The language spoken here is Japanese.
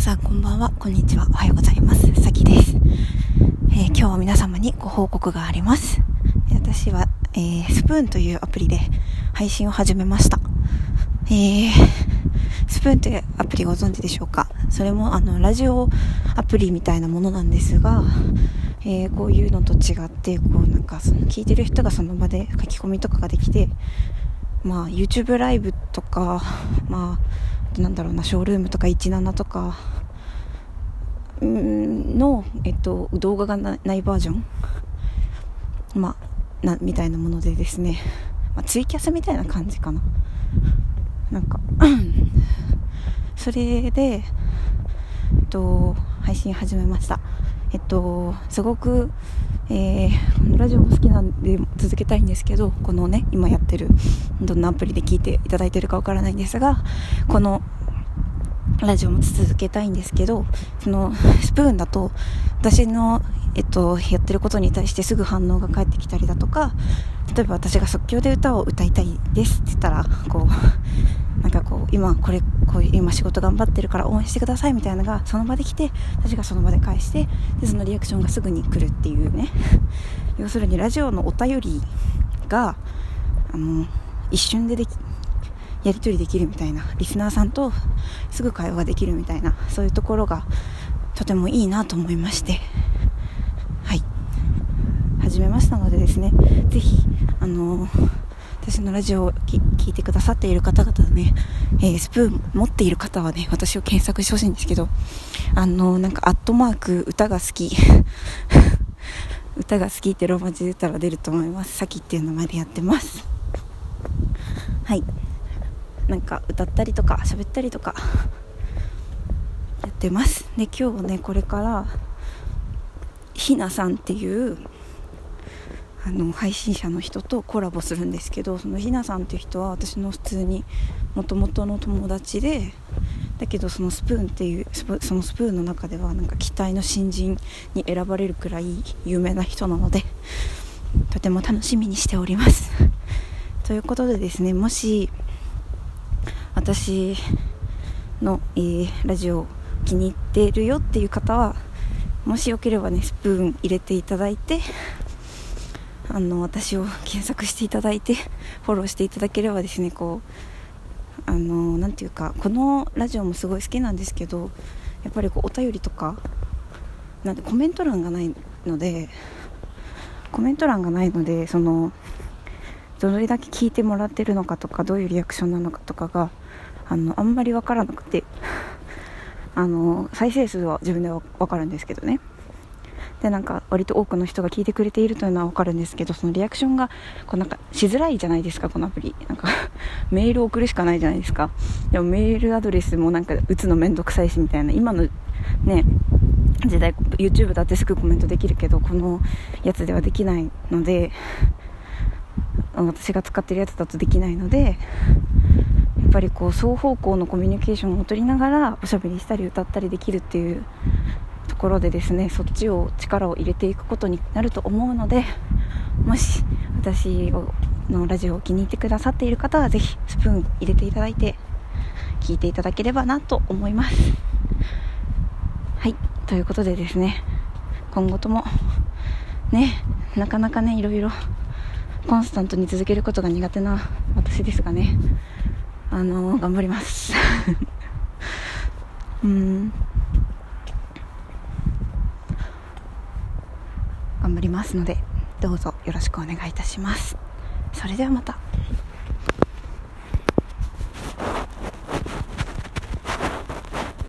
さんこんばんは、こんにちは、おはようございます。さきです、えー、今日は皆様にご報告があります。私は、えー、スプーンというアプリで配信を始めました。えー、スプーンというアプリご存知でしょうか？それもあの、ラジオアプリみたいなものなんですが、えー、こういうのと違って、こうなんかその聞いてる人がその場で書き込みとかができて、まあ YouTube ライブとか、まあなんだろうなショールームとか17とかの、えっと、動画がないバージョン、まあ、なみたいなものでですね、まあ、ツイキャスみたいな感じかな。なんかそれで、えっと、配信始めました。えっとすごく、えー、ラジオも好きなんで続けたいんですけどこのね今やってるどんなアプリで聞いていただいてるかわからないんですがこのラジオも続けたいんですけどそのスプーンだと私の、えっと、やってることに対してすぐ反応が返ってきたりだとか例えば私が即興で歌を歌いたいですって言ったらこう なんかこう今これこういう今仕事頑張ってるから応援してくださいみたいなのがその場で来て私がその場で返してでそのリアクションがすぐに来るっていうね。要するにラジオのお便りがあの一瞬でできやり取りできるみたいなリスナーさんとすぐ会話ができるみたいなそういうところがとてもいいなと思いまして。はい。始めましたのでですねぜひあの、私のラジオを聴いてくださっている方々ね、えー、スプーン持っている方はね私を検索してほしいんですけどあの、なんかアットマーク歌が好き 歌が好きってローマ字で言ったら出ると思います。さきっていう名前でやってます。はい。なんか歌ったりとか喋ったりとかやってますで今日はねこれからひなさんっていうあの配信者の人とコラボするんですけどそのひなさんっていう人は私の普通にもともとの友達でだけどそのスプーンっていうそのスプーンの中ではなんか期待の新人に選ばれるくらい有名な人なので とても楽しみにしております。ということでですねもし私の、えー、ラジオ気に入ってるよっていう方はもしよければねスプーン入れていただいてあの私を検索していただいて フォローしていただければですねこうあの何ていうかこのラジオもすごい好きなんですけどやっぱりこうお便りとかなんてコメント欄がないのでコメント欄がないのでそのどれだけ聞いてもらってるのかとかどういうリアクションなのかとかがあのあんまり分からなくてあの再生数は自分では分かるんですけどね。でなんか割と多くの人が聞いてくれているというのは分かるんですけどそのリアクションがこうなんかしづらいじゃないですかこのアプリ。なんか メールを送るしかないじゃないですか。でもメールアドレスもなんか打つの面倒くさいしみたいな。今のね時代 YouTube だってすぐコメントできるけどこのやつではできないので私が使ってるやつだとできないのでやっぱりこう双方向のコミュニケーションを取りながらおしゃべりしたり歌ったりできるっていうころでですねそっちを力を入れていくことになると思うのでもし私のラジオを気に入ってくださっている方はぜひスプーン入れていただいて聞いていただければなと思います。はいということでですね今後ともねなかなかねいろいろコンスタントに続けることが苦手な私ですがねあのー、頑張ります。うん。頑張りますのでどうぞよろしくお願いいたします。それではまた。